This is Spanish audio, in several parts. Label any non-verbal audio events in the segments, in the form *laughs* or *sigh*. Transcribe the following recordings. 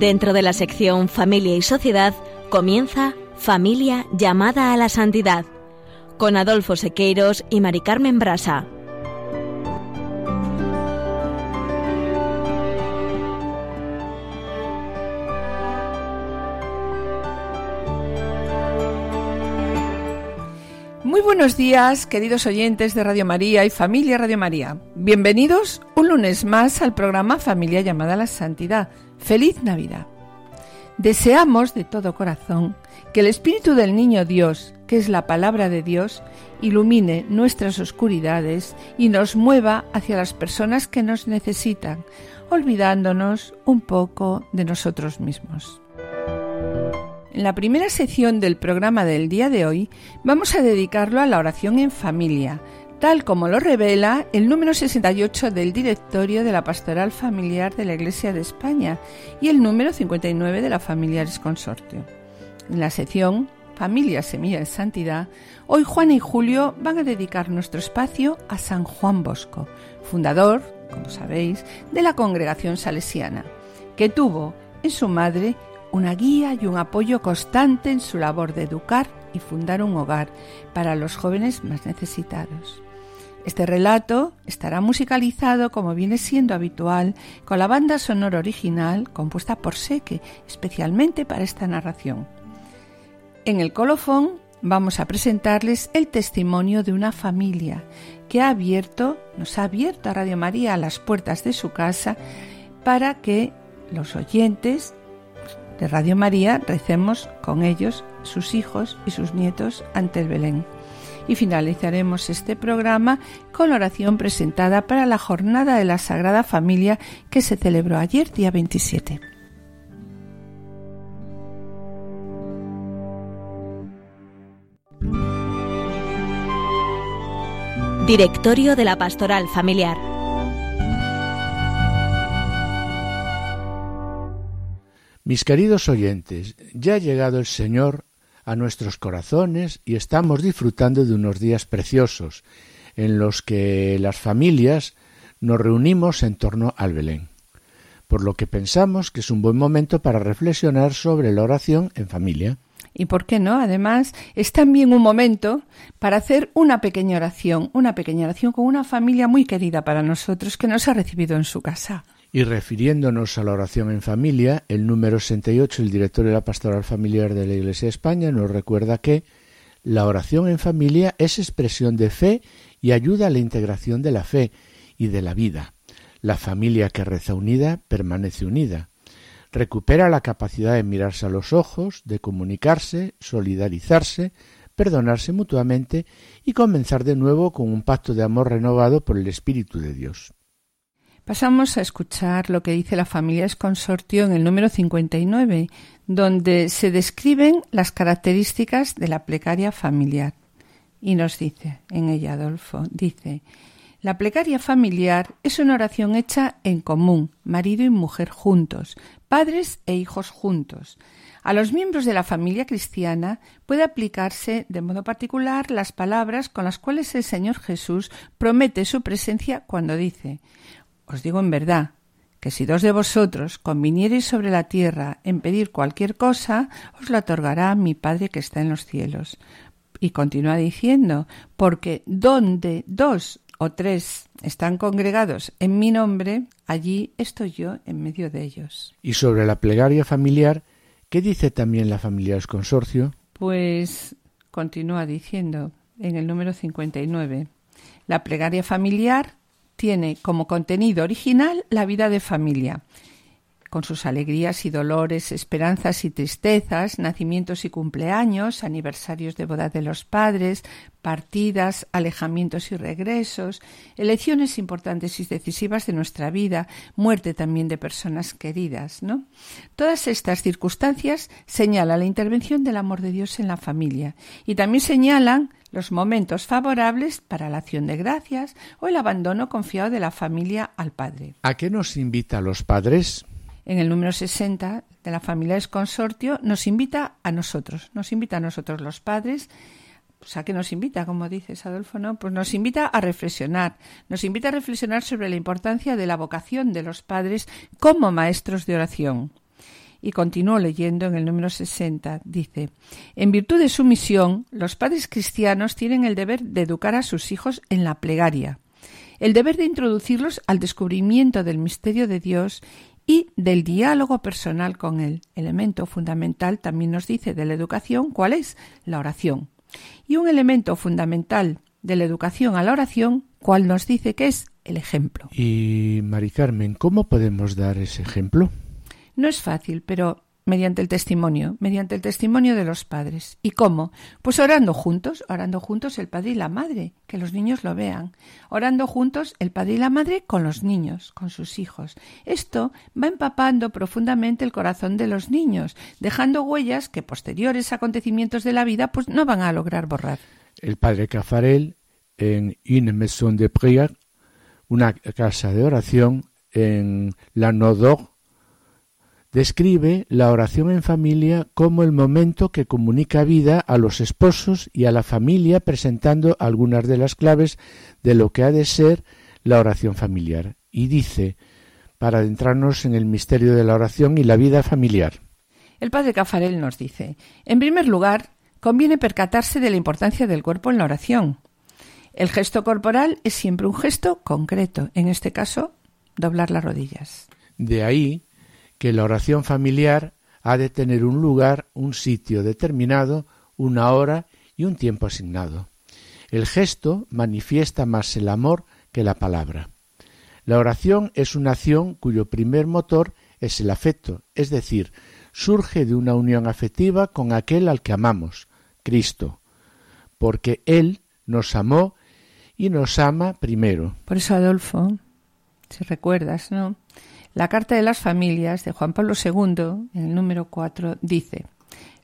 Dentro de la sección Familia y Sociedad comienza Familia llamada a la santidad con Adolfo Sequeiros y Mari Carmen Brasa. Buenos días, queridos oyentes de Radio María y familia Radio María. Bienvenidos un lunes más al programa Familia llamada a la Santidad. Feliz Navidad. Deseamos de todo corazón que el Espíritu del Niño Dios, que es la palabra de Dios, ilumine nuestras oscuridades y nos mueva hacia las personas que nos necesitan, olvidándonos un poco de nosotros mismos. En la primera sección del programa del día de hoy vamos a dedicarlo a la oración en familia, tal como lo revela el número 68 del directorio de la Pastoral Familiar de la Iglesia de España y el número 59 de la Familiares Consortio. En la sección Familia Semilla de Santidad, hoy Juan y Julio van a dedicar nuestro espacio a San Juan Bosco, fundador, como sabéis, de la congregación salesiana, que tuvo en su madre una guía y un apoyo constante en su labor de educar y fundar un hogar para los jóvenes más necesitados. Este relato estará musicalizado, como viene siendo habitual, con la banda sonora original compuesta por Seque, especialmente para esta narración. En el colofón vamos a presentarles el testimonio de una familia que ha abierto, nos ha abierto a Radio María las puertas de su casa para que los oyentes de Radio María recemos con ellos, sus hijos y sus nietos ante el Belén y finalizaremos este programa con la oración presentada para la Jornada de la Sagrada Familia que se celebró ayer, día 27. Directorio de la Pastoral Familiar. Mis queridos oyentes, ya ha llegado el Señor a nuestros corazones y estamos disfrutando de unos días preciosos en los que las familias nos reunimos en torno al Belén, por lo que pensamos que es un buen momento para reflexionar sobre la oración en familia. Y por qué no, además, es también un momento para hacer una pequeña oración, una pequeña oración con una familia muy querida para nosotros que nos ha recibido en su casa. Y refiriéndonos a la oración en familia, el número 68 el director de la Pastoral Familiar de la Iglesia de España nos recuerda que la oración en familia es expresión de fe y ayuda a la integración de la fe y de la vida. La familia que reza unida permanece unida. Recupera la capacidad de mirarse a los ojos, de comunicarse, solidarizarse, perdonarse mutuamente y comenzar de nuevo con un pacto de amor renovado por el Espíritu de Dios. Pasamos a escuchar lo que dice la familia Consortio en el número 59, donde se describen las características de la plegaria familiar. Y nos dice, en ella Adolfo, dice, la plegaria familiar es una oración hecha en común, marido y mujer juntos, padres e hijos juntos. A los miembros de la familia cristiana puede aplicarse de modo particular las palabras con las cuales el Señor Jesús promete su presencia cuando dice os digo en verdad, que si dos de vosotros conviniereis sobre la tierra en pedir cualquier cosa, os la otorgará mi Padre que está en los cielos. Y continúa diciendo, porque donde dos o tres están congregados en mi nombre, allí estoy yo en medio de ellos. Y sobre la plegaria familiar, ¿qué dice también la familia consorcio? Pues continúa diciendo en el número 59. La plegaria familiar tiene como contenido original la vida de familia, con sus alegrías y dolores, esperanzas y tristezas, nacimientos y cumpleaños, aniversarios de boda de los padres, partidas, alejamientos y regresos, elecciones importantes y decisivas de nuestra vida, muerte también de personas queridas, ¿no? Todas estas circunstancias señalan la intervención del amor de Dios en la familia y también señalan los momentos favorables para la acción de gracias o el abandono confiado de la familia al padre. ¿A qué nos invita a los padres? En el número 60 de la familia es consortio nos invita a nosotros, nos invita a nosotros los padres pues a qué nos invita, como dices, Adolfo, ¿no? Pues nos invita a reflexionar, nos invita a reflexionar sobre la importancia de la vocación de los padres como maestros de oración. Y continúo leyendo en el número 60. Dice, en virtud de su misión, los padres cristianos tienen el deber de educar a sus hijos en la plegaria, el deber de introducirlos al descubrimiento del misterio de Dios y del diálogo personal con él. Elemento fundamental también nos dice de la educación cuál es la oración. Y un elemento fundamental de la educación a la oración, cuál nos dice que es el ejemplo. Y Mari Carmen, ¿cómo podemos dar ese ejemplo? No es fácil, pero mediante el testimonio, mediante el testimonio de los padres. ¿Y cómo? Pues orando juntos, orando juntos el padre y la madre, que los niños lo vean. Orando juntos el padre y la madre con los niños, con sus hijos. Esto va empapando profundamente el corazón de los niños, dejando huellas que posteriores acontecimientos de la vida pues no van a lograr borrar. El padre Cafarel en Une Maison de Prière, una casa de oración en la Nodor describe la oración en familia como el momento que comunica vida a los esposos y a la familia presentando algunas de las claves de lo que ha de ser la oración familiar. Y dice, para adentrarnos en el misterio de la oración y la vida familiar. El padre Cafarel nos dice, en primer lugar, conviene percatarse de la importancia del cuerpo en la oración. El gesto corporal es siempre un gesto concreto, en este caso, doblar las rodillas. De ahí que la oración familiar ha de tener un lugar, un sitio determinado, una hora y un tiempo asignado. El gesto manifiesta más el amor que la palabra. La oración es una acción cuyo primer motor es el afecto, es decir, surge de una unión afectiva con aquel al que amamos, Cristo, porque Él nos amó y nos ama primero. Por eso, Adolfo, si recuerdas, ¿no? La Carta de las Familias de Juan Pablo II, en el número 4, dice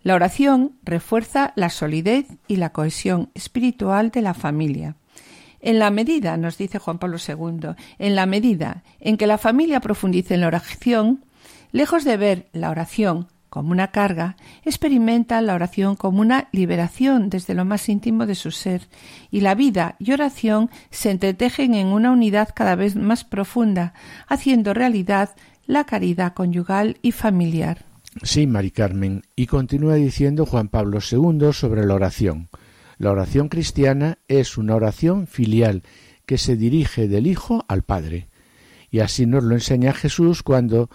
La oración refuerza la solidez y la cohesión espiritual de la familia. En la medida, nos dice Juan Pablo II, en la medida en que la familia profundice en la oración, lejos de ver la oración como una carga, experimenta la oración como una liberación desde lo más íntimo de su ser, y la vida y oración se entretejen en una unidad cada vez más profunda, haciendo realidad la caridad conyugal y familiar. Sí, Mari Carmen, y continúa diciendo Juan Pablo II sobre la oración. La oración cristiana es una oración filial que se dirige del Hijo al Padre. Y así nos lo enseña Jesús cuando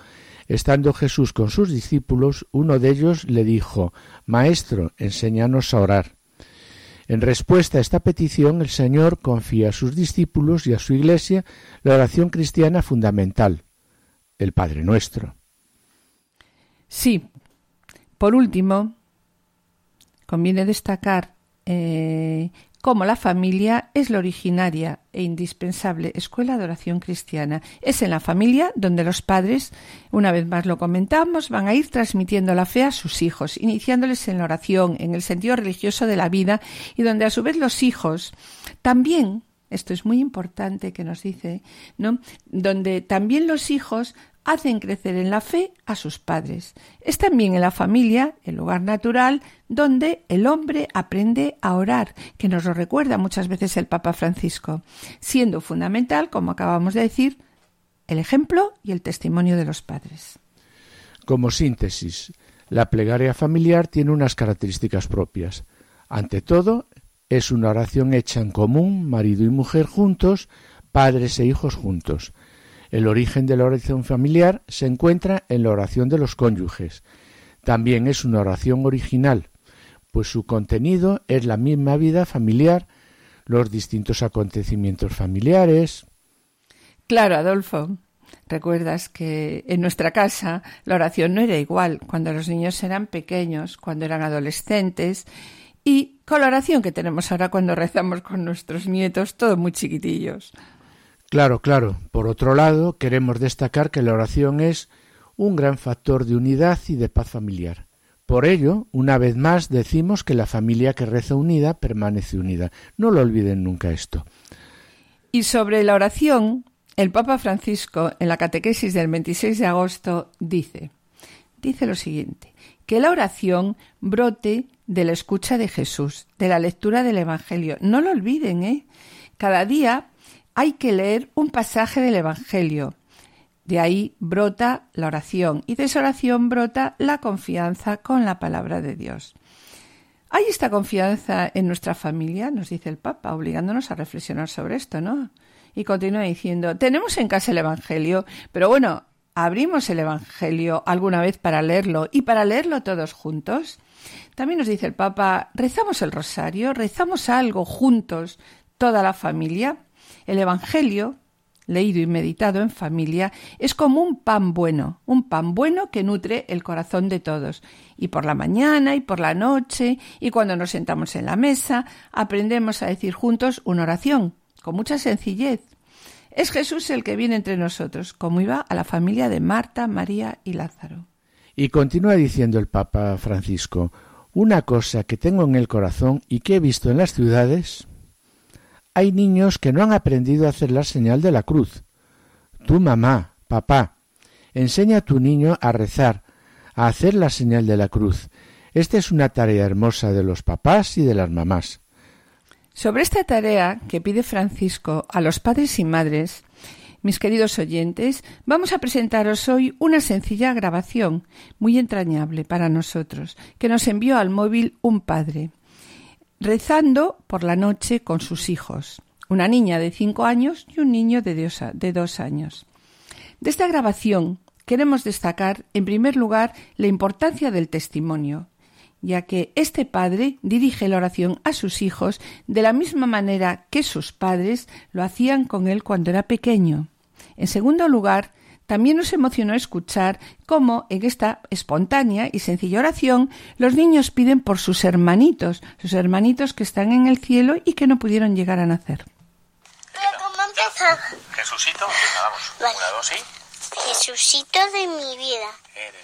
Estando Jesús con sus discípulos, uno de ellos le dijo, Maestro, enséñanos a orar. En respuesta a esta petición, el Señor confía a sus discípulos y a su Iglesia la oración cristiana fundamental, el Padre Nuestro. Sí. Por último, conviene destacar eh, como la familia es la originaria e indispensable escuela de oración cristiana. Es en la familia donde los padres, una vez más lo comentamos, van a ir transmitiendo la fe a sus hijos, iniciándoles en la oración, en el sentido religioso de la vida, y donde a su vez los hijos también esto es muy importante que nos dice, ¿no? Donde también los hijos hacen crecer en la fe a sus padres. Es también en la familia, el lugar natural, donde el hombre aprende a orar, que nos lo recuerda muchas veces el Papa Francisco, siendo fundamental, como acabamos de decir, el ejemplo y el testimonio de los padres. Como síntesis, la plegaria familiar tiene unas características propias. Ante todo, es una oración hecha en común, marido y mujer juntos, padres e hijos juntos el origen de la oración familiar se encuentra en la oración de los cónyuges. También es una oración original, pues su contenido es la misma vida familiar, los distintos acontecimientos familiares. Claro, Adolfo. Recuerdas que en nuestra casa la oración no era igual cuando los niños eran pequeños, cuando eran adolescentes y con la oración que tenemos ahora cuando rezamos con nuestros nietos, todos muy chiquitillos. Claro, claro. Por otro lado, queremos destacar que la oración es un gran factor de unidad y de paz familiar. Por ello, una vez más decimos que la familia que reza unida permanece unida. No lo olviden nunca esto. Y sobre la oración, el Papa Francisco, en la catequesis del 26 de agosto, dice, dice lo siguiente, que la oración brote de la escucha de Jesús, de la lectura del Evangelio. No lo olviden, ¿eh? Cada día hay que leer un pasaje del Evangelio De ahí brota la oración y de esa oración brota la confianza con la palabra de Dios. ¿Hay esta confianza en nuestra familia? Nos dice el Papa, obligándonos a reflexionar sobre esto, ¿no? Y continúa diciendo, tenemos en casa el Evangelio, pero bueno, abrimos el Evangelio alguna vez para leerlo y para leerlo todos juntos. También nos dice el Papa, rezamos el rosario, rezamos algo juntos, toda la familia. El Evangelio, leído y meditado en familia, es como un pan bueno, un pan bueno que nutre el corazón de todos. Y por la mañana y por la noche y cuando nos sentamos en la mesa, aprendemos a decir juntos una oración, con mucha sencillez. Es Jesús el que viene entre nosotros, como iba a la familia de Marta, María y Lázaro. Y continúa diciendo el Papa Francisco, una cosa que tengo en el corazón y que he visto en las ciudades hay niños que no han aprendido a hacer la señal de la cruz. Tu mamá, papá, enseña a tu niño a rezar, a hacer la señal de la cruz. Esta es una tarea hermosa de los papás y de las mamás. Sobre esta tarea que pide Francisco a los padres y madres, mis queridos oyentes, vamos a presentaros hoy una sencilla grabación muy entrañable para nosotros, que nos envió al móvil un padre rezando por la noche con sus hijos, una niña de cinco años y un niño de dos años. De esta grabación queremos destacar, en primer lugar, la importancia del testimonio, ya que este padre dirige la oración a sus hijos de la misma manera que sus padres lo hacían con él cuando era pequeño. En segundo lugar, también nos emocionó escuchar cómo en esta espontánea y sencilla oración los niños piden por sus hermanitos, sus hermanitos que están en el cielo y que no pudieron llegar a nacer. ¿Cómo? Jesucito, vamos. Vale. Una, dos, ¿sí? Jesucito de mi vida.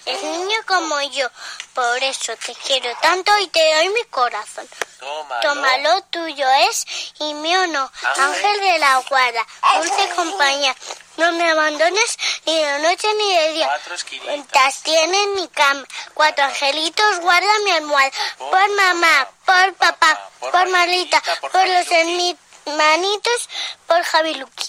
Es niño como yo, por eso te quiero tanto y te doy mi corazón. Tómalo, Tómalo tuyo es y mío no. Ángel de la guarda, dulce compañía, no me abandones ni de noche ni de día. Cuentas tiene mi cama, cuatro angelitos guarda mi almohada. Por mamá, por papá, por Marlita, por los hermanitos, por Javi Luqui.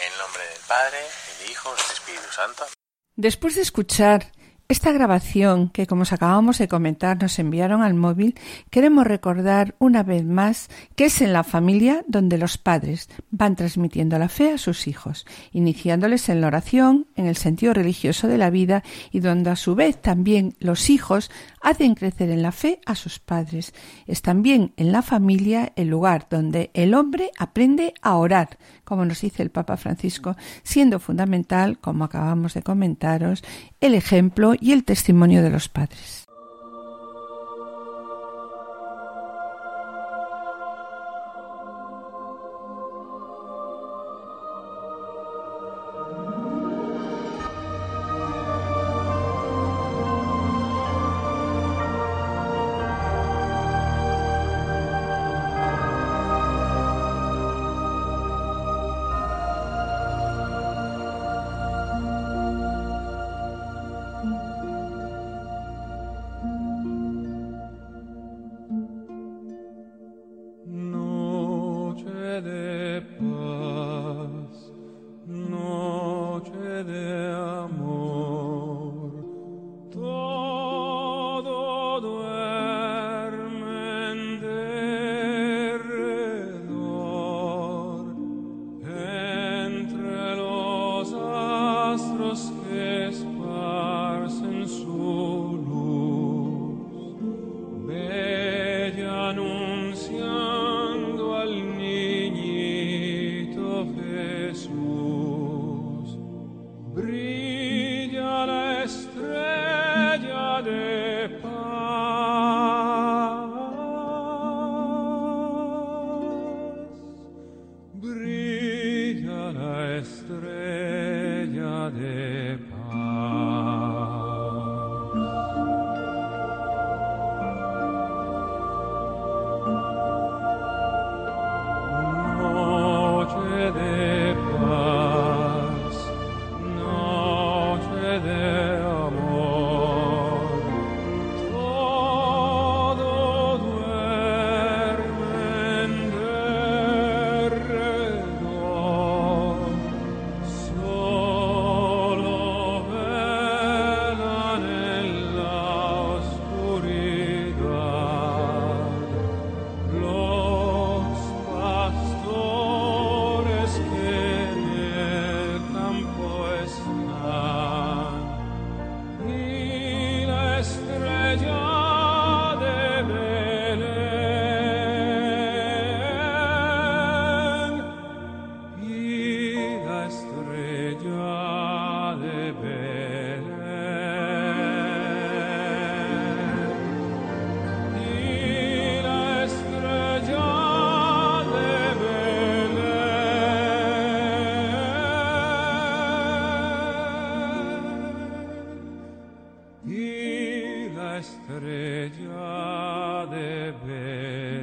En nombre del Padre, el Hijo, del Espíritu Santo. Después de escuchar esta grabación que, como os acabamos de comentar, nos enviaron al móvil, queremos recordar una vez más que es en la familia donde los padres van transmitiendo la fe a sus hijos, iniciándoles en la oración, en el sentido religioso de la vida y donde a su vez también los hijos hacen crecer en la fe a sus padres. Es también en la familia el lugar donde el hombre aprende a orar, como nos dice el Papa Francisco, siendo fundamental, como acabamos de comentaros, el ejemplo y el testimonio de los padres.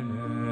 minute.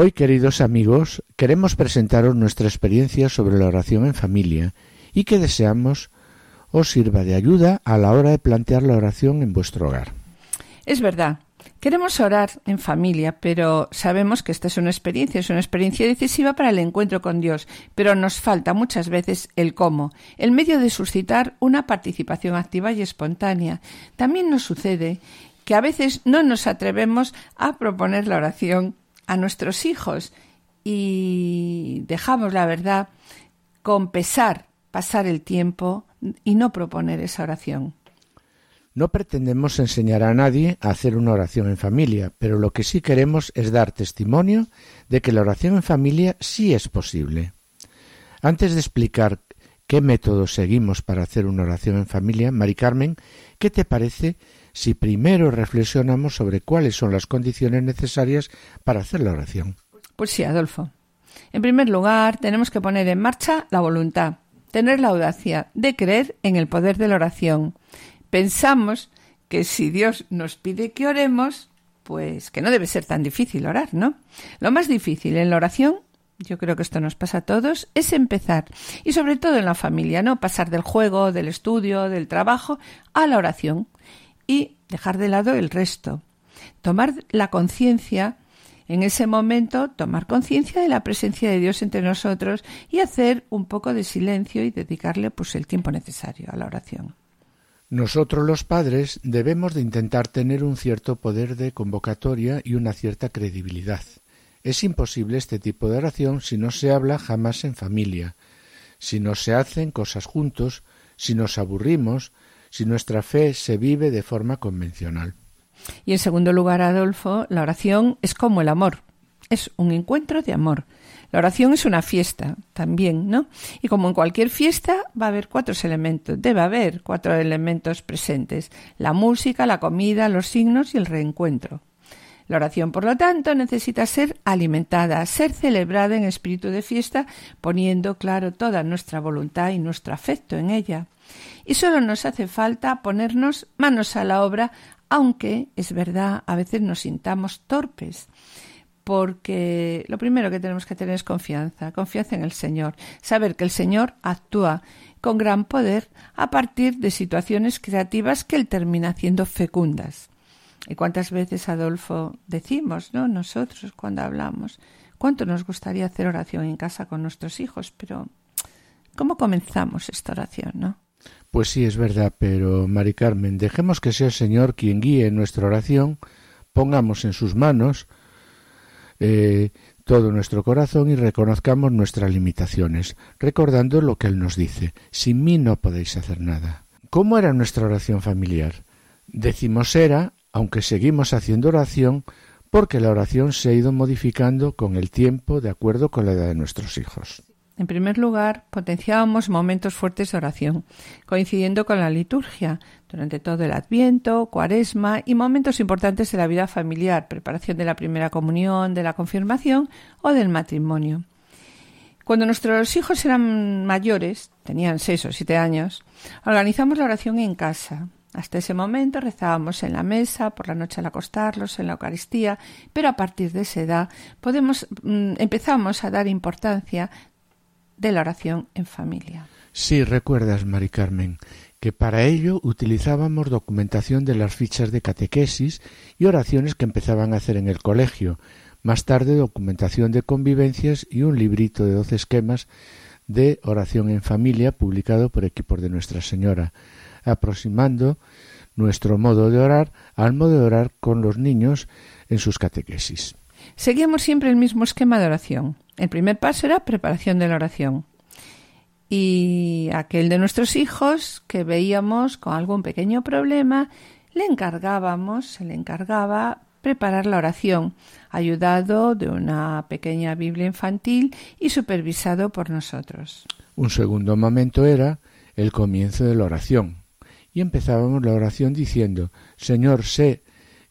Hoy, queridos amigos, queremos presentaros nuestra experiencia sobre la oración en familia y que deseamos os sirva de ayuda a la hora de plantear la oración en vuestro hogar. Es verdad, queremos orar en familia, pero sabemos que esta es una experiencia, es una experiencia decisiva para el encuentro con Dios, pero nos falta muchas veces el cómo, el medio de suscitar una participación activa y espontánea. También nos sucede que a veces no nos atrevemos a proponer la oración a nuestros hijos y dejamos la verdad con pesar pasar el tiempo y no proponer esa oración. No pretendemos enseñar a nadie a hacer una oración en familia, pero lo que sí queremos es dar testimonio de que la oración en familia sí es posible. Antes de explicar qué método seguimos para hacer una oración en familia, Mari Carmen, ¿qué te parece si primero reflexionamos sobre cuáles son las condiciones necesarias para hacer la oración. Pues sí, Adolfo. En primer lugar, tenemos que poner en marcha la voluntad, tener la audacia de creer en el poder de la oración. Pensamos que si Dios nos pide que oremos, pues que no debe ser tan difícil orar, ¿no? Lo más difícil en la oración, yo creo que esto nos pasa a todos, es empezar, y sobre todo en la familia, ¿no? Pasar del juego, del estudio, del trabajo, a la oración y dejar de lado el resto. Tomar la conciencia, en ese momento, tomar conciencia de la presencia de Dios entre nosotros y hacer un poco de silencio y dedicarle pues el tiempo necesario a la oración. Nosotros los padres debemos de intentar tener un cierto poder de convocatoria y una cierta credibilidad. Es imposible este tipo de oración si no se habla jamás en familia, si no se hacen cosas juntos, si nos aburrimos, si nuestra fe se vive de forma convencional. Y en segundo lugar, Adolfo, la oración es como el amor, es un encuentro de amor. La oración es una fiesta también, ¿no? Y como en cualquier fiesta va a haber cuatro elementos, debe haber cuatro elementos presentes, la música, la comida, los signos y el reencuentro. La oración, por lo tanto, necesita ser alimentada, ser celebrada en espíritu de fiesta, poniendo claro toda nuestra voluntad y nuestro afecto en ella. Y solo nos hace falta ponernos manos a la obra, aunque es verdad, a veces nos sintamos torpes porque lo primero que tenemos que tener es confianza, confianza en el Señor, saber que el Señor actúa con gran poder a partir de situaciones creativas que Él termina haciendo fecundas. ¿Y cuántas veces, Adolfo, decimos, ¿no? Nosotros cuando hablamos, cuánto nos gustaría hacer oración en casa con nuestros hijos, pero ¿cómo comenzamos esta oración, no? Pues sí, es verdad, pero Mari Carmen, dejemos que sea el Señor quien guíe nuestra oración, pongamos en sus manos eh, todo nuestro corazón y reconozcamos nuestras limitaciones, recordando lo que Él nos dice, sin mí no podéis hacer nada. ¿Cómo era nuestra oración familiar? Decimos era, aunque seguimos haciendo oración, porque la oración se ha ido modificando con el tiempo de acuerdo con la edad de nuestros hijos. En primer lugar, potenciábamos momentos fuertes de oración, coincidiendo con la liturgia, durante todo el Adviento, Cuaresma y momentos importantes de la vida familiar, preparación de la primera comunión, de la confirmación o del matrimonio. Cuando nuestros hijos eran mayores, tenían seis o siete años, organizamos la oración en casa. Hasta ese momento rezábamos en la mesa, por la noche al acostarlos, en la Eucaristía, pero a partir de esa edad podemos, mm, empezamos a dar importancia de la oración en familia. Sí, recuerdas, Mari Carmen, que para ello utilizábamos documentación de las fichas de catequesis y oraciones que empezaban a hacer en el colegio, más tarde documentación de convivencias y un librito de doce esquemas de oración en familia publicado por equipos de Nuestra Señora, aproximando nuestro modo de orar al modo de orar con los niños en sus catequesis. Seguíamos siempre el mismo esquema de oración. El primer paso era preparación de la oración. Y aquel de nuestros hijos que veíamos con algún pequeño problema, le encargábamos, se le encargaba preparar la oración, ayudado de una pequeña Biblia infantil y supervisado por nosotros. Un segundo momento era el comienzo de la oración. Y empezábamos la oración diciendo Señor, sé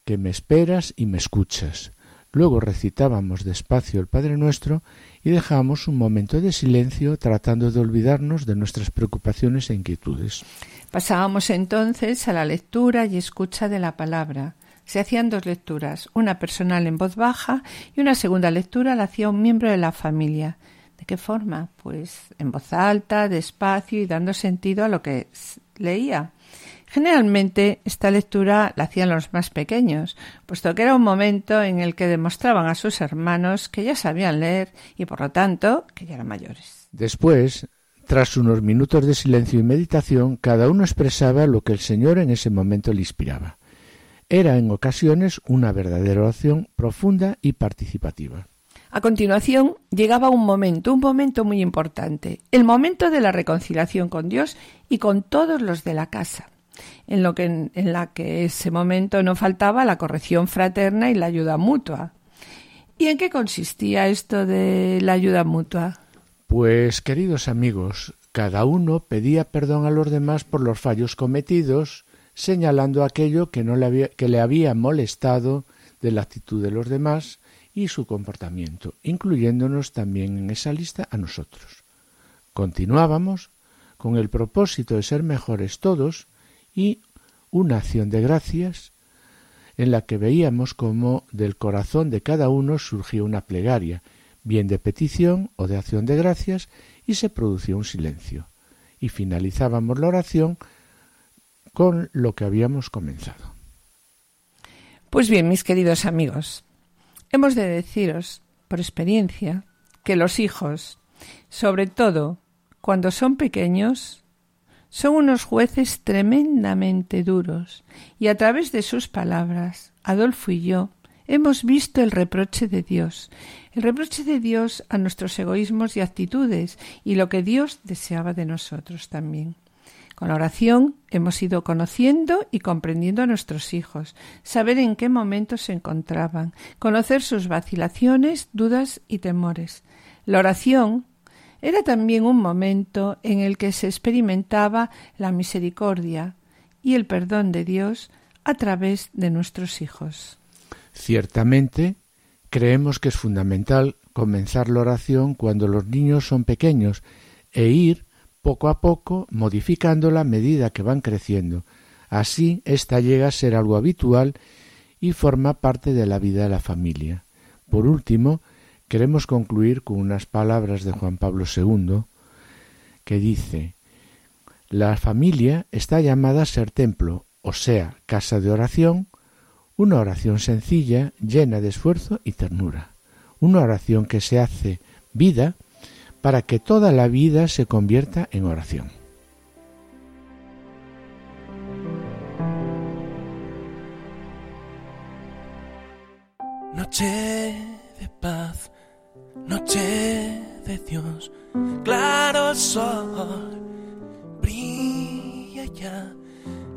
que me esperas y me escuchas. Luego recitábamos despacio el Padre Nuestro y dejábamos un momento de silencio tratando de olvidarnos de nuestras preocupaciones e inquietudes. Pasábamos entonces a la lectura y escucha de la palabra. Se hacían dos lecturas, una personal en voz baja y una segunda lectura la hacía un miembro de la familia. ¿De qué forma? Pues en voz alta, despacio y dando sentido a lo que leía. Generalmente esta lectura la hacían los más pequeños, puesto que era un momento en el que demostraban a sus hermanos que ya sabían leer y por lo tanto que ya eran mayores. Después, tras unos minutos de silencio y meditación, cada uno expresaba lo que el Señor en ese momento le inspiraba. Era en ocasiones una verdadera oración profunda y participativa. A continuación llegaba un momento, un momento muy importante, el momento de la reconciliación con Dios y con todos los de la casa en, lo que, en, la que ese momento no faltaba la corrección fraterna y la ayuda mutua. ¿Y en qué consistía esto de la ayuda mutua? Pues, queridos amigos, cada uno pedía perdón a los demás por los fallos cometidos, señalando aquello que, no le había, que le había molestado de la actitud de los demás y su comportamiento, incluyéndonos también en esa lista a nosotros. Continuábamos con el propósito de ser mejores todos y una acción de gracias en la que veíamos cómo del corazón de cada uno surgía una plegaria, bien de petición o de acción de gracias, y se producía un silencio. Y finalizábamos la oración con lo que habíamos comenzado. Pues bien, mis queridos amigos, hemos de deciros, por experiencia, que los hijos, sobre todo cuando son pequeños, son unos jueces tremendamente duros, y a través de sus palabras, Adolfo y yo hemos visto el reproche de Dios, el reproche de Dios a nuestros egoísmos y actitudes, y lo que Dios deseaba de nosotros también. Con la oración hemos ido conociendo y comprendiendo a nuestros hijos, saber en qué momentos se encontraban, conocer sus vacilaciones, dudas y temores. La oración era también un momento en el que se experimentaba la misericordia y el perdón de Dios a través de nuestros hijos. Ciertamente, creemos que es fundamental comenzar la oración cuando los niños son pequeños e ir poco a poco modificándola a medida que van creciendo. Así, ésta llega a ser algo habitual y forma parte de la vida de la familia. Por último, Queremos concluir con unas palabras de Juan Pablo II que dice La familia está llamada a ser templo, o sea, casa de oración, una oración sencilla, llena de esfuerzo y ternura, una oración que se hace vida para que toda la vida se convierta en oración. Noche de paz noche de Dios, claro sol, brilla ya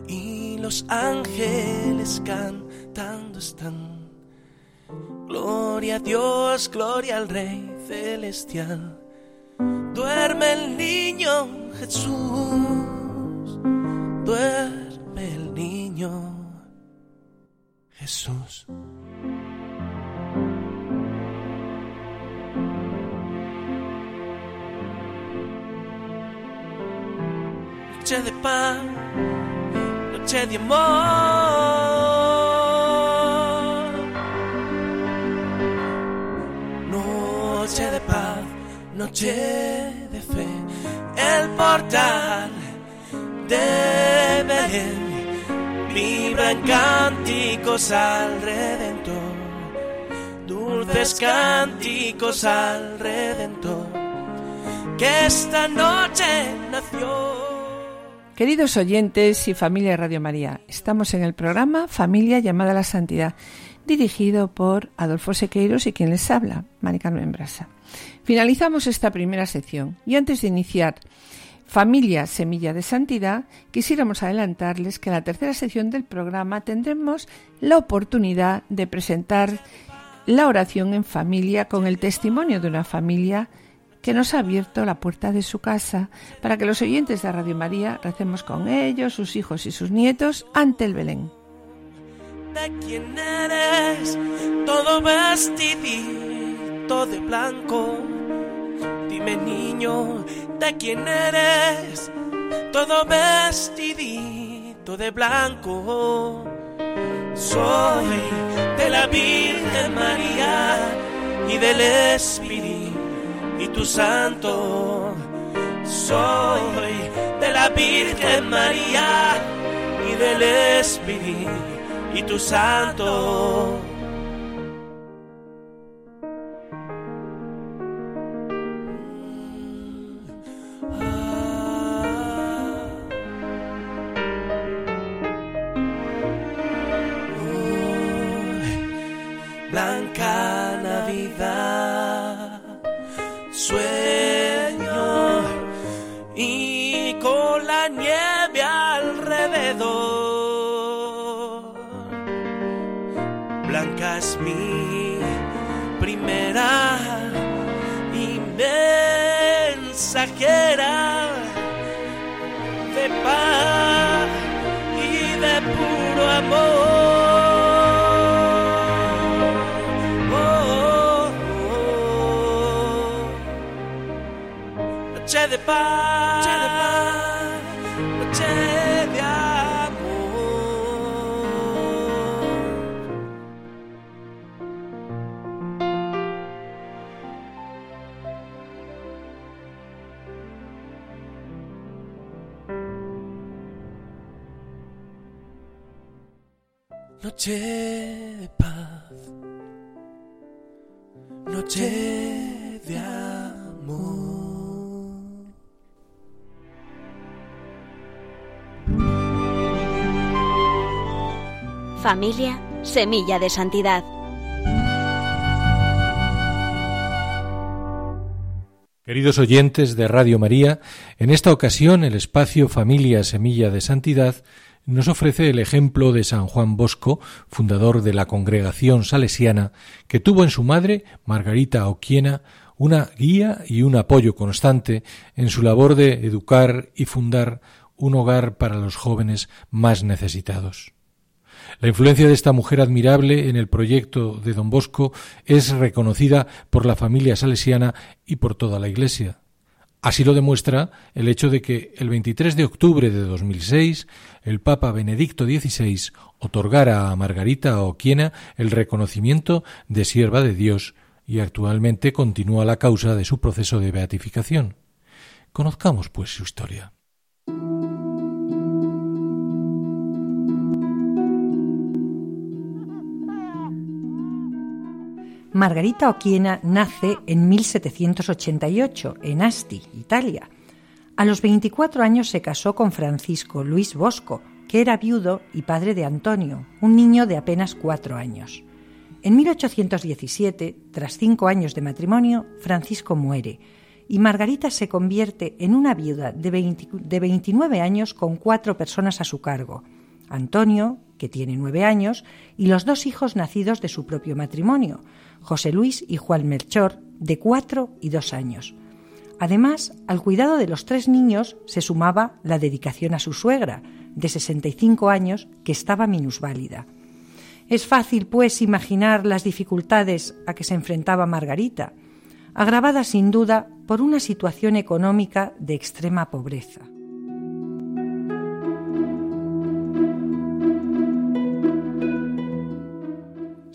y los ángeles cantando están. Gloria a Dios, gloria al Rey celestial. Duerme el niño Jesús. Duerme el niño Jesús. Noche de paz, noche de amor. noche de paz, noche de fe, el portal de Belén vibra en cánticos al Redentor, dulces cánticos al Redentor, que esta noche nació. Queridos oyentes y familia de Radio María, estamos en el programa Familia llamada a la Santidad dirigido por Adolfo Sequeiros y quien les habla, Mari Carmen Brasa. Finalizamos esta primera sección y antes de iniciar Familia Semilla de Santidad, quisiéramos adelantarles que en la tercera sección del programa tendremos la oportunidad de presentar la oración en familia con el testimonio de una familia que nos ha abierto la puerta de su casa para que los oyentes de Radio María recemos con ellos, sus hijos y sus nietos ante el Belén de quién eres, todo vestidito de blanco. Dime niño, de quién eres, todo vestidito de blanco. Soy de la Virgen María y del Espíritu Santo. Soy de la Virgen María y del Espíritu y tu santo. De paz y de puro amor. Oh, Noche de paz. Noche de paz. Noche de Noche de paz, noche de amor. Familia, semilla de santidad. Queridos oyentes de Radio María, en esta ocasión el espacio Familia Semilla de Santidad nos ofrece el ejemplo de San Juan Bosco, fundador de la congregación salesiana, que tuvo en su madre, Margarita Oquiena, una guía y un apoyo constante en su labor de educar y fundar un hogar para los jóvenes más necesitados. La influencia de esta mujer admirable en el proyecto de don Bosco es reconocida por la familia salesiana y por toda la Iglesia. Así lo demuestra el hecho de que el 23 de octubre de 2006 el Papa Benedicto XVI otorgara a Margarita Oquiena el reconocimiento de sierva de Dios y actualmente continúa la causa de su proceso de beatificación. Conozcamos pues su historia. Margarita Oquiena nace en 1788 en Asti, Italia. A los 24 años se casó con Francisco Luis Bosco, que era viudo y padre de Antonio, un niño de apenas cuatro años. En 1817, tras cinco años de matrimonio, Francisco muere y Margarita se convierte en una viuda de, de 29 años con cuatro personas a su cargo, Antonio, que tiene nueve años, y los dos hijos nacidos de su propio matrimonio, José Luis y Juan Melchor, de cuatro y dos años. Además, al cuidado de los tres niños se sumaba la dedicación a su suegra, de 65 años, que estaba minusválida. Es fácil, pues, imaginar las dificultades a que se enfrentaba Margarita, agravada sin duda por una situación económica de extrema pobreza.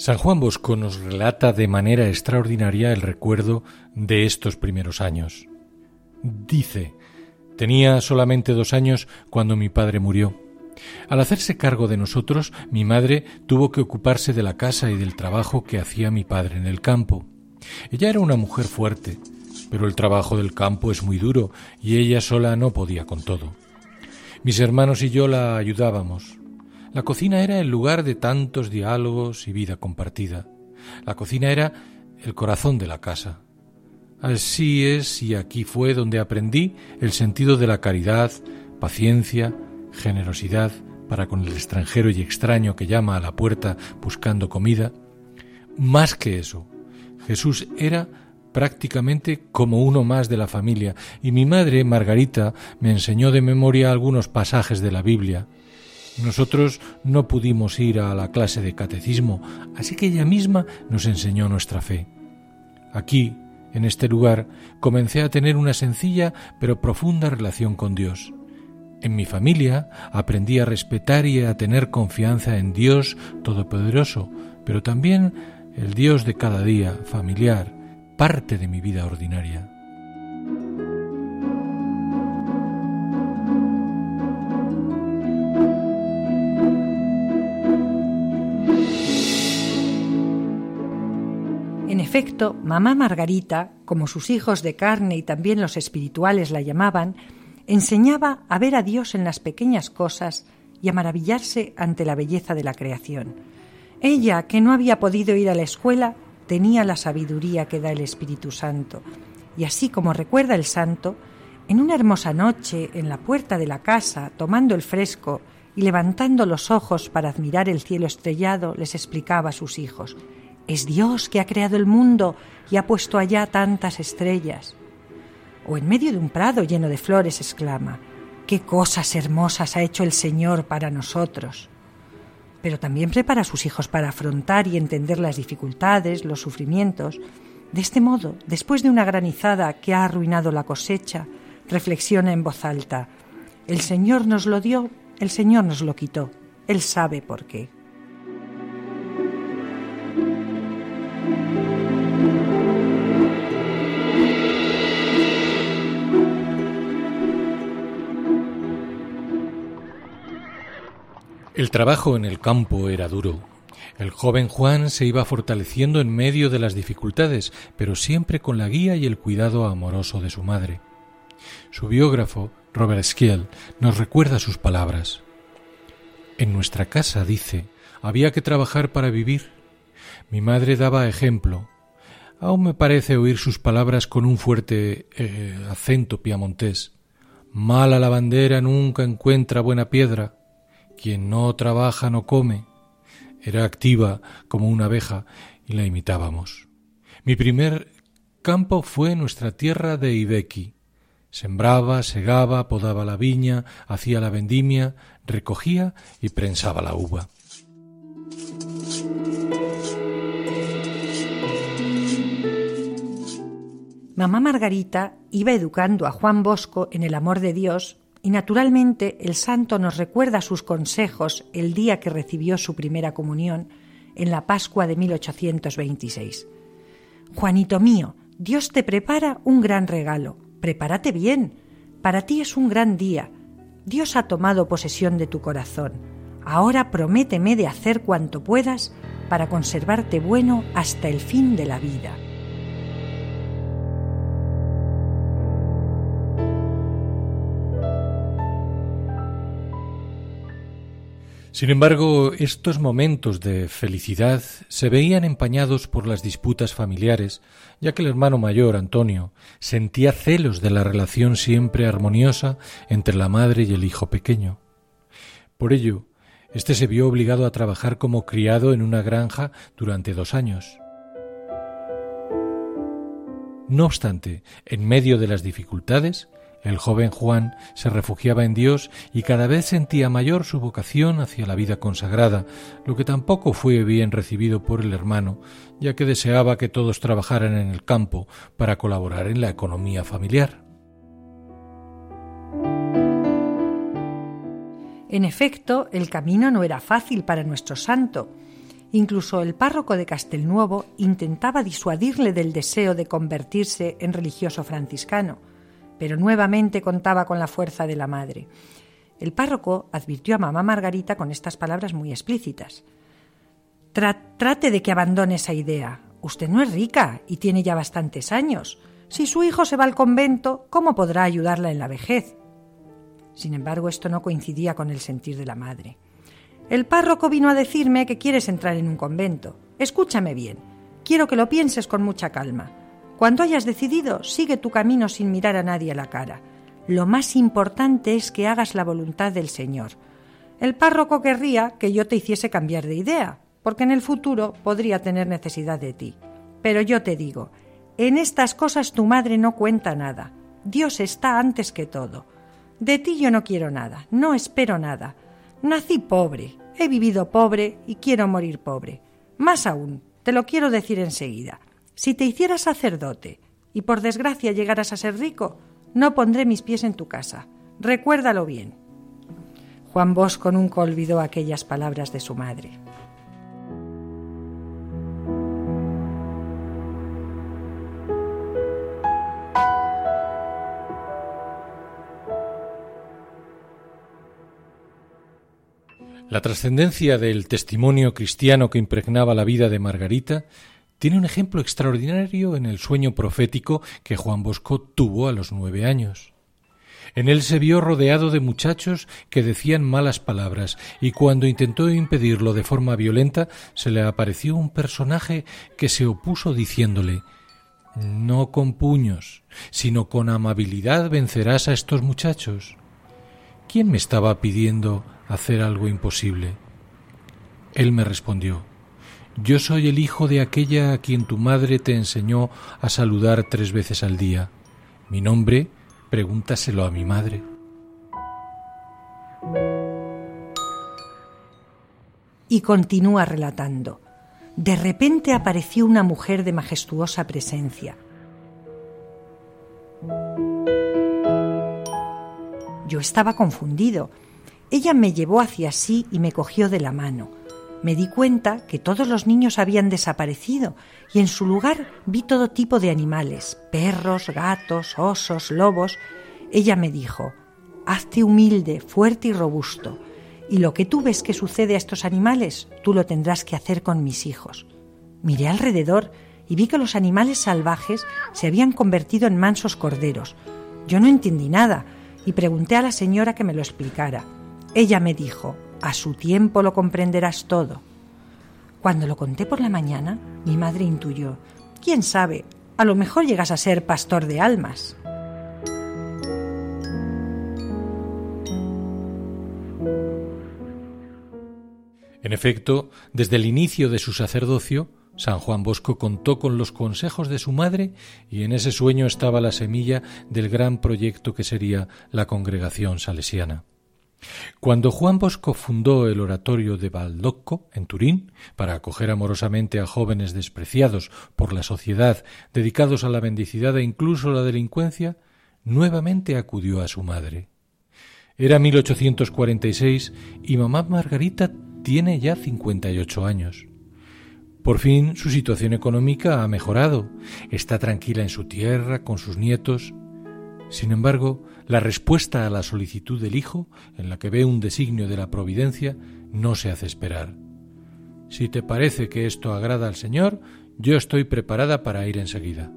San Juan Bosco nos relata de manera extraordinaria el recuerdo de estos primeros años. Dice, tenía solamente dos años cuando mi padre murió. Al hacerse cargo de nosotros, mi madre tuvo que ocuparse de la casa y del trabajo que hacía mi padre en el campo. Ella era una mujer fuerte, pero el trabajo del campo es muy duro y ella sola no podía con todo. Mis hermanos y yo la ayudábamos. La cocina era el lugar de tantos diálogos y vida compartida. La cocina era el corazón de la casa. Así es y aquí fue donde aprendí el sentido de la caridad, paciencia, generosidad para con el extranjero y extraño que llama a la puerta buscando comida. Más que eso, Jesús era prácticamente como uno más de la familia, y mi madre, Margarita, me enseñó de memoria algunos pasajes de la Biblia. Nosotros no pudimos ir a la clase de catecismo, así que ella misma nos enseñó nuestra fe. Aquí, en este lugar, comencé a tener una sencilla pero profunda relación con Dios. En mi familia aprendí a respetar y a tener confianza en Dios Todopoderoso, pero también el Dios de cada día, familiar, parte de mi vida ordinaria. Efecto, mamá Margarita, como sus hijos de carne y también los espirituales la llamaban, enseñaba a ver a Dios en las pequeñas cosas y a maravillarse ante la belleza de la creación. Ella, que no había podido ir a la escuela, tenía la sabiduría que da el Espíritu Santo. Y así como recuerda el santo, en una hermosa noche, en la puerta de la casa, tomando el fresco y levantando los ojos para admirar el cielo estrellado, les explicaba a sus hijos, es Dios que ha creado el mundo y ha puesto allá tantas estrellas. O en medio de un prado lleno de flores exclama, qué cosas hermosas ha hecho el Señor para nosotros pero también prepara a sus hijos para afrontar y entender las dificultades, los sufrimientos. De este modo, después de una granizada que ha arruinado la cosecha, reflexiona en voz alta, el Señor nos lo dio, el Señor nos lo quitó, Él sabe por qué. El trabajo en el campo era duro. El joven Juan se iba fortaleciendo en medio de las dificultades, pero siempre con la guía y el cuidado amoroso de su madre. Su biógrafo, Robert Skiel, nos recuerda sus palabras. En nuestra casa, dice, había que trabajar para vivir. Mi madre daba ejemplo. Aún me parece oír sus palabras con un fuerte eh, acento piamontés. Mala la bandera nunca encuentra buena piedra. Quien no trabaja no come. Era activa como una abeja y la imitábamos. Mi primer campo fue nuestra tierra de Ibequi. Sembraba, segaba, podaba la viña, hacía la vendimia, recogía y prensaba la uva. Mamá Margarita iba educando a Juan Bosco en el amor de Dios y naturalmente el santo nos recuerda sus consejos el día que recibió su primera comunión en la Pascua de 1826. Juanito mío, Dios te prepara un gran regalo. Prepárate bien. Para ti es un gran día. Dios ha tomado posesión de tu corazón. Ahora prométeme de hacer cuanto puedas para conservarte bueno hasta el fin de la vida. Sin embargo, estos momentos de felicidad se veían empañados por las disputas familiares, ya que el hermano mayor, Antonio, sentía celos de la relación siempre armoniosa entre la madre y el hijo pequeño. Por ello, Este se vio obligado a trabajar como criado en una granja durante dos años. No obstante, en medio de las dificultades, el joven Juan se refugiaba en Dios y cada vez sentía mayor su vocación hacia la vida consagrada, lo que tampoco fue bien recibido por el hermano, ya que deseaba que todos trabajaran en el campo para colaborar en la economía familiar. En efecto, el camino no era fácil para nuestro santo. Incluso el párroco de Castelnuovo intentaba disuadirle del deseo de convertirse en religioso franciscano pero nuevamente contaba con la fuerza de la madre. El párroco advirtió a mamá Margarita con estas palabras muy explícitas. trate de que abandone esa idea. Usted no es rica y tiene ya bastantes años. Si su hijo se va al convento, ¿cómo podrá ayudarla en la vejez? Sin embargo, esto no coincidía con el sentir de la madre. El párroco vino a decirme que quieres entrar en un convento. Escúchame bien. Quiero que lo pienses con mucha calma. Cuando hayas decidido, sigue tu camino sin mirar a nadie a la cara. Lo más importante es que hagas la voluntad del Señor. El párroco querría que yo te hiciese cambiar de idea, porque en el futuro podría tener necesidad de ti. Pero yo te digo, en estas cosas tu madre no cuenta nada. Dios está antes que todo. De ti yo no quiero nada, no espero nada. Nací pobre, he vivido pobre y quiero morir pobre. Más aún, te lo quiero decir enseguida. Si te hicieras sacerdote y por desgracia llegaras a ser rico, no pondré mis pies en tu casa. Recuérdalo bien. Juan Bosco nunca olvidó aquellas palabras de su madre. La trascendencia del testimonio cristiano que impregnaba la vida de Margarita tiene un ejemplo extraordinario en el sueño profético que Juan Bosco tuvo a los nueve años. En él se vio rodeado de muchachos que decían malas palabras, y cuando intentó impedirlo de forma violenta, se le apareció un personaje que se opuso diciéndole No con puños, sino con amabilidad vencerás a estos muchachos. ¿Quién me estaba pidiendo hacer algo imposible? Él me respondió yo soy el hijo de aquella a quien tu madre te enseñó a saludar tres veces al día. Mi nombre, pregúntaselo a mi madre. Y continúa relatando. De repente apareció una mujer de majestuosa presencia. Yo estaba confundido. Ella me llevó hacia sí y me cogió de la mano me di cuenta que todos los niños habían desaparecido y en su lugar vi todo tipo de animales, perros, gatos, osos, lobos. Ella me dijo, hazte humilde, fuerte y robusto, y lo que tú ves que sucede a estos animales, tú lo tendrás que hacer con mis hijos. Miré alrededor y vi que los animales salvajes se habían convertido en mansos corderos. Yo no entendí nada y pregunté a la señora que me lo explicara. Ella me dijo, a su tiempo lo comprenderás todo. Cuando lo conté por la mañana, mi madre intuyó, quién sabe, a lo mejor llegas a ser pastor de almas. En efecto, desde el inicio de su sacerdocio, San Juan Bosco contó con los consejos de su madre y en ese sueño estaba la semilla del gran proyecto que sería la congregación salesiana. Cuando Juan Bosco fundó el oratorio de Baldocco, en Turín, para acoger amorosamente a jóvenes despreciados por la sociedad, dedicados a la mendicidad e incluso la delincuencia, nuevamente acudió a su madre. Era 1846 y mamá Margarita tiene ya 58 años. Por fin su situación económica ha mejorado, está tranquila en su tierra con sus nietos. Sin embargo, la respuesta a la solicitud del Hijo, en la que ve un designio de la providencia, no se hace esperar. Si te parece que esto agrada al Señor, yo estoy preparada para ir enseguida.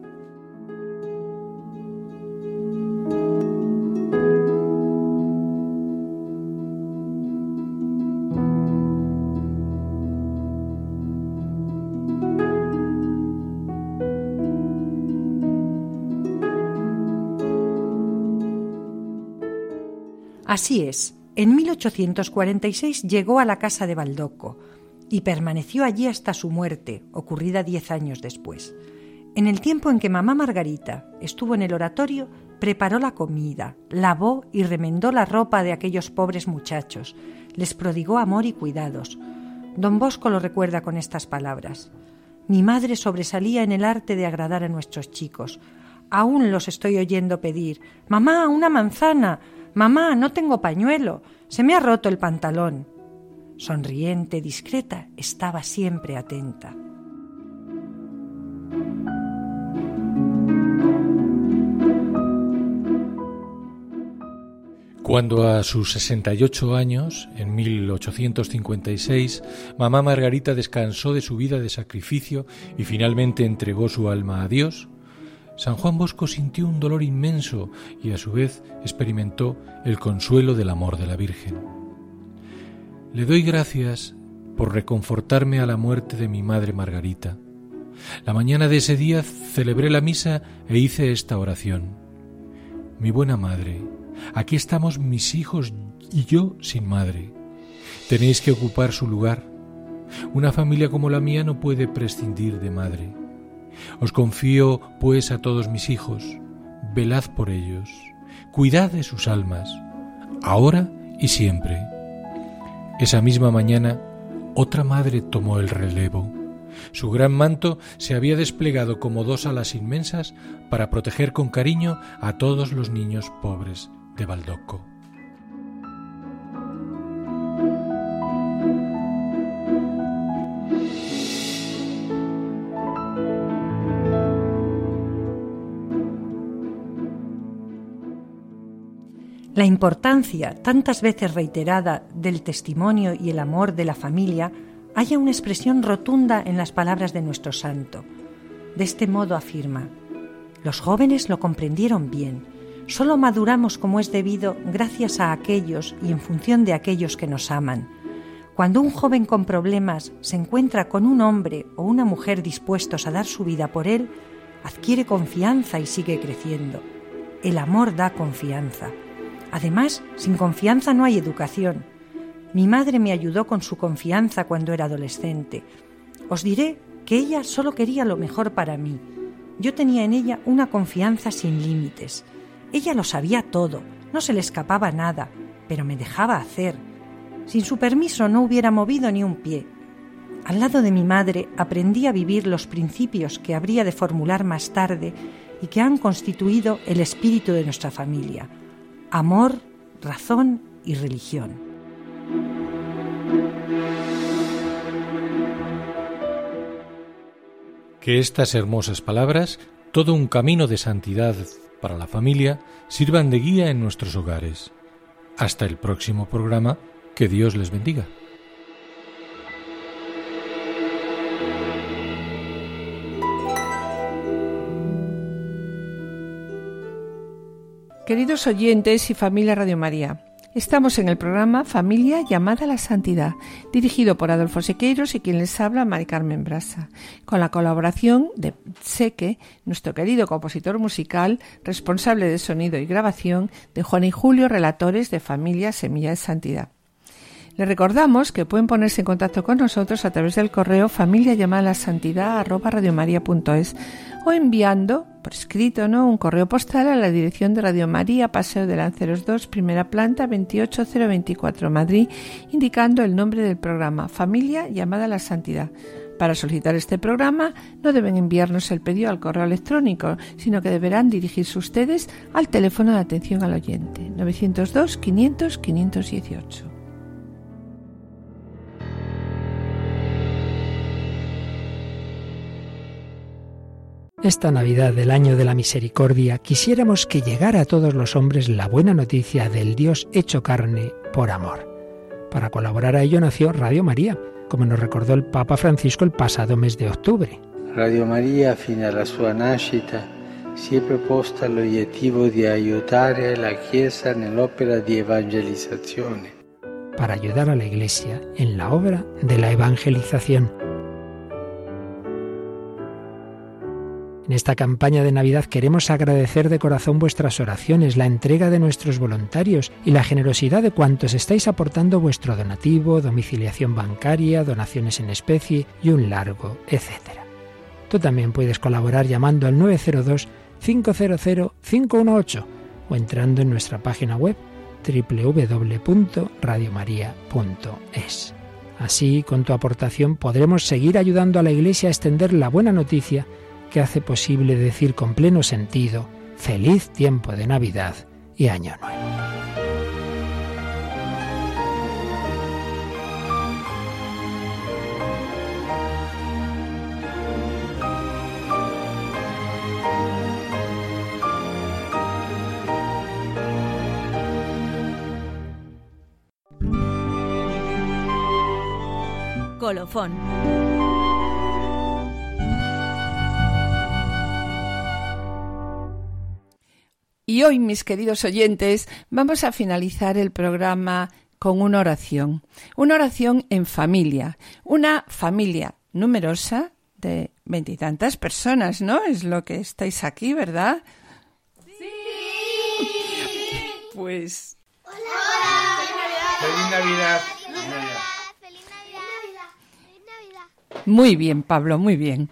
Así es, En 1846 llegó a la casa de Baldocco y permaneció allí hasta su muerte, ocurrida diez años después. En el tiempo en que mamá Margarita estuvo en el oratorio, preparó la comida, lavó y remendó la ropa de aquellos pobres muchachos, les prodigó amor y cuidados. Don Bosco lo recuerda con estas palabras. Mi madre sobresalía en el arte de agradar a nuestros chicos. Aún los estoy oyendo pedir Mamá, una manzana. Mamá, no tengo pañuelo. Se me ha roto el pantalón. Sonriente, discreta, estaba siempre atenta. Cuando a sus 68 años, en 1856, mamá Margarita descansó de su vida de sacrificio y finalmente entregó su alma a Dios, San Juan Bosco sintió un dolor inmenso y a su vez experimentó el consuelo del amor de la Virgen. Le doy gracias por reconfortarme a la muerte de mi madre Margarita. La mañana de ese día celebré la misa e hice esta oración. Mi buena madre, Aquí estamos mis hijos y yo sin madre. Tenéis que ocupar su lugar. Una familia como la mía no puede prescindir de madre. Os confío, pues, a todos mis hijos. Velad por ellos. Cuidad de sus almas, ahora y siempre. Esa misma mañana, otra madre tomó el relevo. Su gran manto se había desplegado como dos alas inmensas para proteger con cariño a todos los niños pobres de Baldocco. La importancia, tantas veces reiterada, del testimonio y el amor de la familia haya una expresión rotunda en las palabras de nuestro santo. De este modo afirma, los jóvenes lo comprendieron bien Solo maduramos como es debido gracias a aquellos y en función de aquellos que nos aman. Cuando un joven con problemas se encuentra con un hombre o una mujer dispuestos a dar su vida por él, adquiere confianza y sigue creciendo. El amor da confianza. Además, sin confianza no hay educación. Mi madre me ayudó con su confianza cuando era adolescente. Os diré que ella solo quería lo mejor para mí. Yo tenía en ella una confianza sin límites. Ella lo sabía todo, no se le escapaba nada, pero me dejaba hacer. Sin su permiso no hubiera movido ni un pie. Al lado de mi madre aprendí a vivir los principios que habría de formular más tarde y que han constituido el espíritu de nuestra familia. Amor, razón y religión. Que estas hermosas palabras, todo un camino de santidad para la familia sirvan de guía en nuestros hogares. Hasta el próximo programa, que Dios les bendiga. Queridos oyentes y familia Radio María, Estamos en el programa Familia llamada a la Santidad, dirigido por Adolfo Sequeiros y quien les habla, Mari Carmen Brasa, con la colaboración de Seque, nuestro querido compositor musical, responsable de sonido y grabación, de Juan y Julio, relatores de Familia Semilla de Santidad. Les recordamos que pueden ponerse en contacto con nosotros a través del correo familia llamada la santidad o enviando por escrito ¿no? un correo postal a la dirección de Radio María, Paseo de Lanceros 2, primera planta 28024 Madrid, indicando el nombre del programa Familia llamada a la Santidad. Para solicitar este programa no deben enviarnos el pedido al correo electrónico, sino que deberán dirigirse ustedes al teléfono de atención al oyente 902 500 518. Esta Navidad del año de la misericordia quisiéramos que llegara a todos los hombres la buena noticia del Dios hecho carne por amor. Para colaborar a ello nació Radio María, como nos recordó el Papa Francisco el pasado mes de octubre. Radio María, fino alla sua nascita, si è proposta l'obiettivo di aiutare la Chiesa nell'opera di evangelizzazione. Para ayudar a la Iglesia en la obra de la evangelización En esta campaña de Navidad queremos agradecer de corazón vuestras oraciones, la entrega de nuestros voluntarios y la generosidad de cuantos estáis aportando vuestro donativo, domiciliación bancaria, donaciones en especie y un largo, etcétera. Tú también puedes colaborar llamando al 902 500 518 o entrando en nuestra página web www.radiomaria.es. Así, con tu aportación podremos seguir ayudando a la Iglesia a extender la buena noticia que hace posible decir con pleno sentido, feliz tiempo de Navidad y Año Nuevo. Colofón. Y hoy, mis queridos oyentes, vamos a finalizar el programa con una oración. Una oración en familia. Una familia numerosa de veintitantas personas, ¿no? Es lo que estáis aquí, ¿verdad? Sí. Pues. Hola. Feliz Navidad. Feliz Navidad. Feliz Navidad. Muy bien, Pablo, muy bien.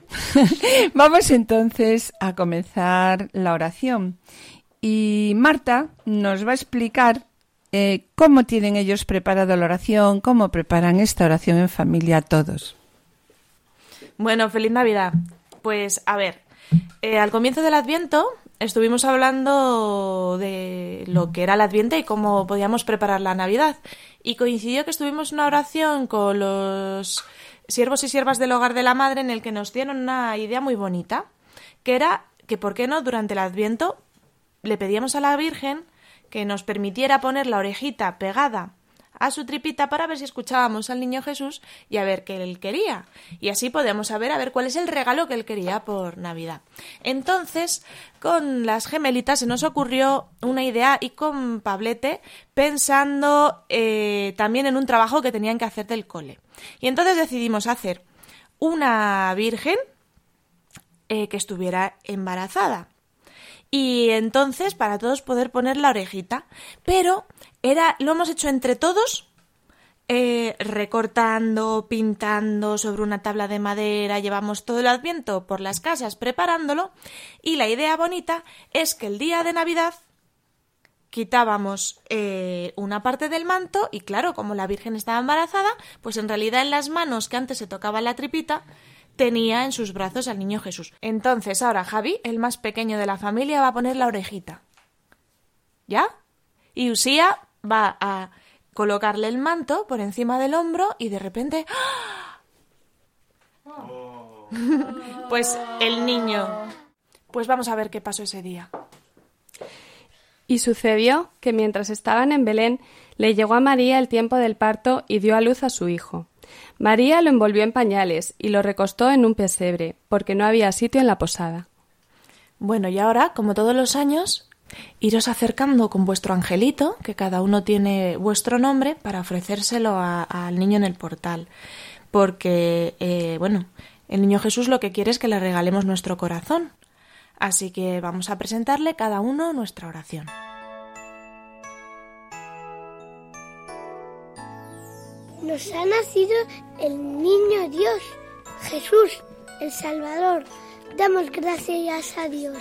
*laughs* Vamos entonces a comenzar la oración. Y Marta nos va a explicar eh, cómo tienen ellos preparado la oración, cómo preparan esta oración en familia todos. Bueno, feliz Navidad. Pues a ver, eh, al comienzo del Adviento estuvimos hablando de lo que era el Adviento y cómo podíamos preparar la Navidad. Y coincidió que estuvimos una oración con los siervos y siervas del hogar de la madre en el que nos dieron una idea muy bonita, que era que, ¿por qué no?, durante el Adviento le pedíamos a la Virgen que nos permitiera poner la orejita pegada a su tripita para ver si escuchábamos al niño Jesús y a ver qué él quería. Y así podemos saber a ver cuál es el regalo que él quería por Navidad. Entonces, con las gemelitas se nos ocurrió una idea y con Pablete pensando eh, también en un trabajo que tenían que hacer del cole. Y entonces decidimos hacer una virgen eh, que estuviera embarazada y entonces para todos poder poner la orejita. Pero era, lo hemos hecho entre todos, eh, recortando, pintando sobre una tabla de madera, llevamos todo el adviento por las casas preparándolo y la idea bonita es que el día de Navidad quitábamos eh, una parte del manto y claro, como la Virgen estaba embarazada, pues en realidad en las manos que antes se tocaba la tripita, tenía en sus brazos al niño Jesús. Entonces ahora Javi, el más pequeño de la familia, va a poner la orejita. ¿Ya? Y Usía va a colocarle el manto por encima del hombro y de repente... ¡ah! pues el niño... Pues vamos a ver qué pasó ese día. Y sucedió que mientras estaban en Belén, le llegó a María el tiempo del parto y dio a luz a su hijo. María lo envolvió en pañales y lo recostó en un pesebre, porque no había sitio en la posada. Bueno, y ahora, como todos los años, iros acercando con vuestro angelito, que cada uno tiene vuestro nombre, para ofrecérselo al niño en el portal. Porque, eh, bueno, el niño Jesús lo que quiere es que le regalemos nuestro corazón. Así que vamos a presentarle cada uno nuestra oración. Nos ha nacido el niño Dios, Jesús, el Salvador. Damos gracias a Dios.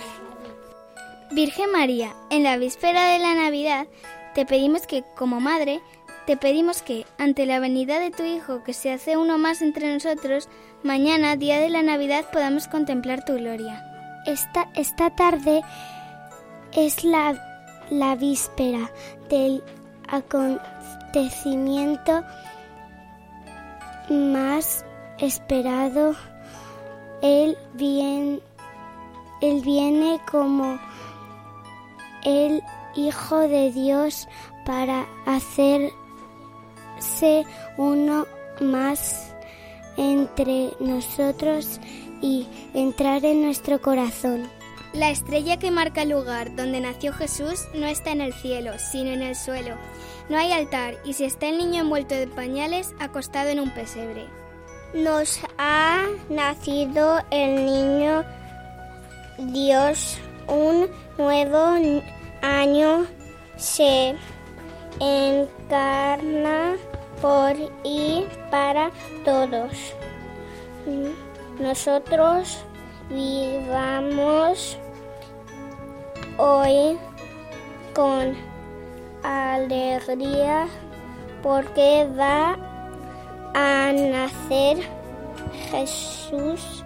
Virgen María, en la víspera de la Navidad, te pedimos que, como madre, te pedimos que, ante la venida de tu Hijo, que se hace uno más entre nosotros, mañana, día de la Navidad, podamos contemplar tu gloria. Esta, esta tarde es la, la víspera del acontecimiento más esperado. Él, bien, él viene como el Hijo de Dios para hacerse uno más entre nosotros y entrar en nuestro corazón. La estrella que marca el lugar donde nació Jesús no está en el cielo, sino en el suelo no hay altar y si está el niño envuelto de pañales acostado en un pesebre. Nos ha nacido el niño Dios un nuevo año se encarna por y para todos. Nosotros vivamos hoy con alegría porque va a nacer Jesús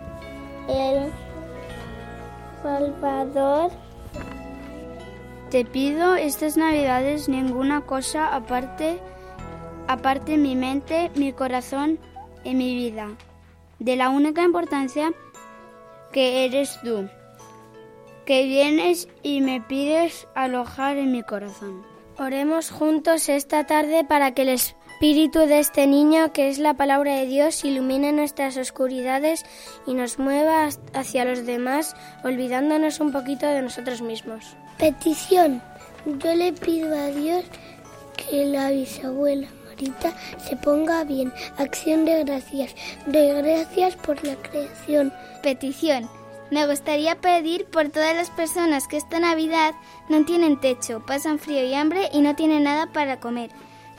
el Salvador. Te pido estas navidades ninguna cosa aparte, aparte mi mente, mi corazón y mi vida, de la única importancia que eres tú, que vienes y me pides alojar en mi corazón. Oremos juntos esta tarde para que el espíritu de este niño, que es la palabra de Dios, ilumine nuestras oscuridades y nos mueva hacia los demás, olvidándonos un poquito de nosotros mismos. Petición. Yo le pido a Dios que la bisabuela Marita se ponga bien. Acción de gracias. Doy gracias por la creación. Petición. Me gustaría pedir por todas las personas que esta Navidad no tienen techo, pasan frío y hambre y no tienen nada para comer.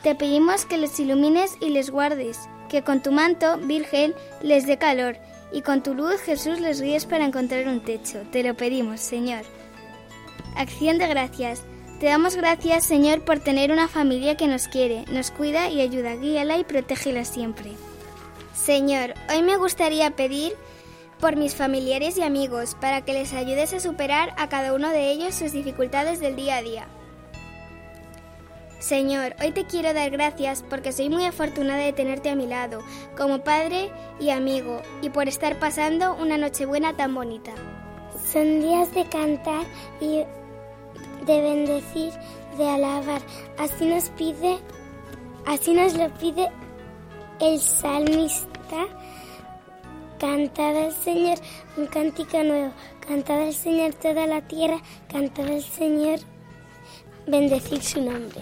Te pedimos que les ilumines y les guardes, que con tu manto, Virgen, les dé calor, y con tu luz, Jesús, les guíes para encontrar un techo. Te lo pedimos, Señor. Acción de gracias. Te damos gracias, Señor, por tener una familia que nos quiere, nos cuida y ayuda. Guíala y protégela siempre. Señor, hoy me gustaría pedir por mis familiares y amigos, para que les ayudes a superar a cada uno de ellos sus dificultades del día a día. Señor, hoy te quiero dar gracias porque soy muy afortunada de tenerte a mi lado, como padre y amigo, y por estar pasando una Nochebuena tan bonita. Son días de cantar y de bendecir, de alabar. Así nos pide, así nos lo pide el salmista Cantad al Señor un cántico nuevo, cantad al Señor toda la tierra, cantad al Señor, bendecir su nombre.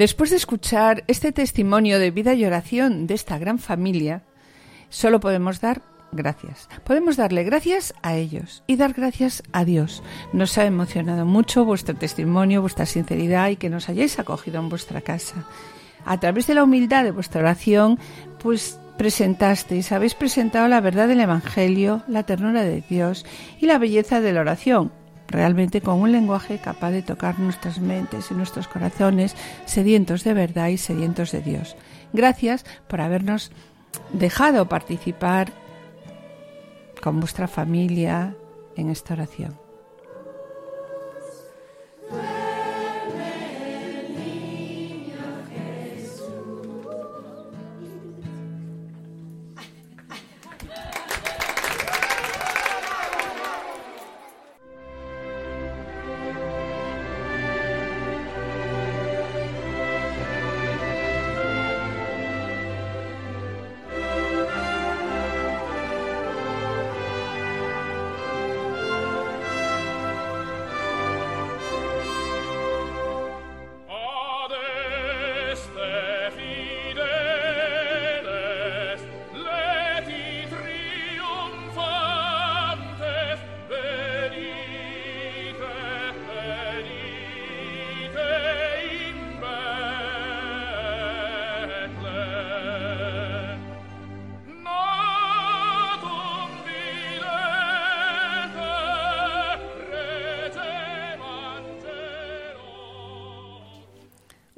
Después de escuchar este testimonio de vida y oración de esta gran familia, solo podemos dar gracias. Podemos darle gracias a ellos y dar gracias a Dios. Nos ha emocionado mucho vuestro testimonio, vuestra sinceridad y que nos hayáis acogido en vuestra casa. A través de la humildad de vuestra oración, pues presentasteis, habéis presentado la verdad del Evangelio, la ternura de Dios y la belleza de la oración, realmente con un lenguaje capaz de tocar nuestras mentes y nuestros corazones, sedientos de verdad y sedientos de Dios. Gracias por habernos dejado participar con vuestra familia en esta oración.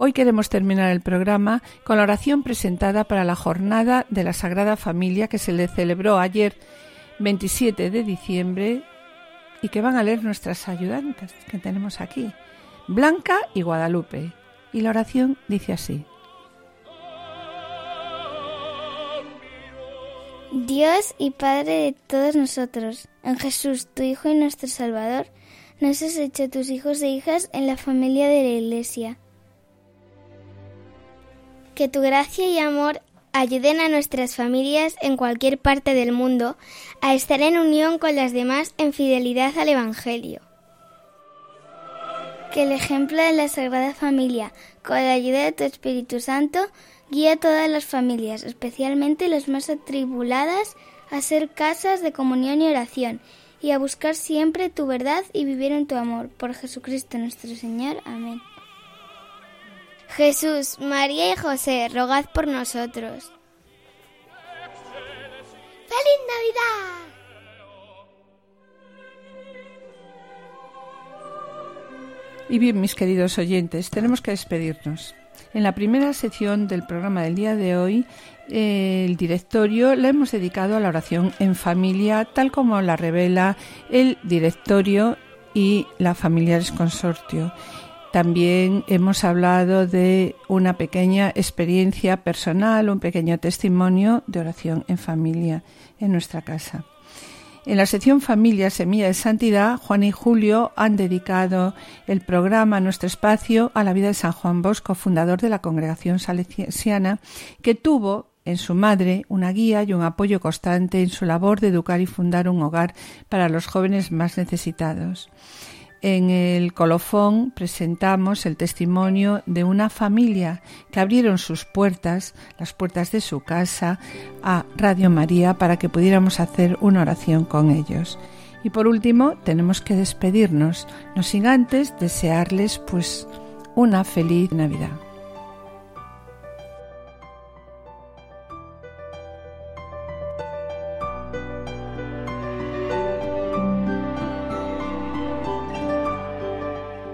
Hoy queremos terminar el programa con la oración presentada para la jornada de la Sagrada Familia que se le celebró ayer 27 de diciembre y que van a leer nuestras ayudantes que tenemos aquí, Blanca y Guadalupe. Y la oración dice así. Dios y Padre de todos nosotros, en Jesús, tu Hijo y nuestro Salvador, nos has hecho tus hijos e hijas en la familia de la Iglesia. Que tu gracia y amor ayuden a nuestras familias en cualquier parte del mundo a estar en unión con las demás en fidelidad al Evangelio. Que el ejemplo de la Sagrada Familia, con la ayuda de tu Espíritu Santo, guíe a todas las familias, especialmente las más atribuladas, a ser casas de comunión y oración, y a buscar siempre tu verdad y vivir en tu amor. Por Jesucristo nuestro Señor. Amén. Jesús, María y José, rogad por nosotros. ¡Feliz Navidad! Y bien, mis queridos oyentes, tenemos que despedirnos. En la primera sección del programa del día de hoy, eh, el directorio la hemos dedicado a la oración en familia, tal como la revela el directorio y la Familiares Consortio. También hemos hablado de una pequeña experiencia personal, un pequeño testimonio de oración en familia en nuestra casa. En la sección Familia Semilla de Santidad, Juan y Julio han dedicado el programa Nuestro Espacio a la vida de San Juan Bosco, fundador de la congregación salesiana, que tuvo en su madre una guía y un apoyo constante en su labor de educar y fundar un hogar para los jóvenes más necesitados. En el colofón presentamos el testimonio de una familia que abrieron sus puertas, las puertas de su casa, a Radio María para que pudiéramos hacer una oración con ellos. Y por último, tenemos que despedirnos, no sin antes desearles pues una feliz Navidad.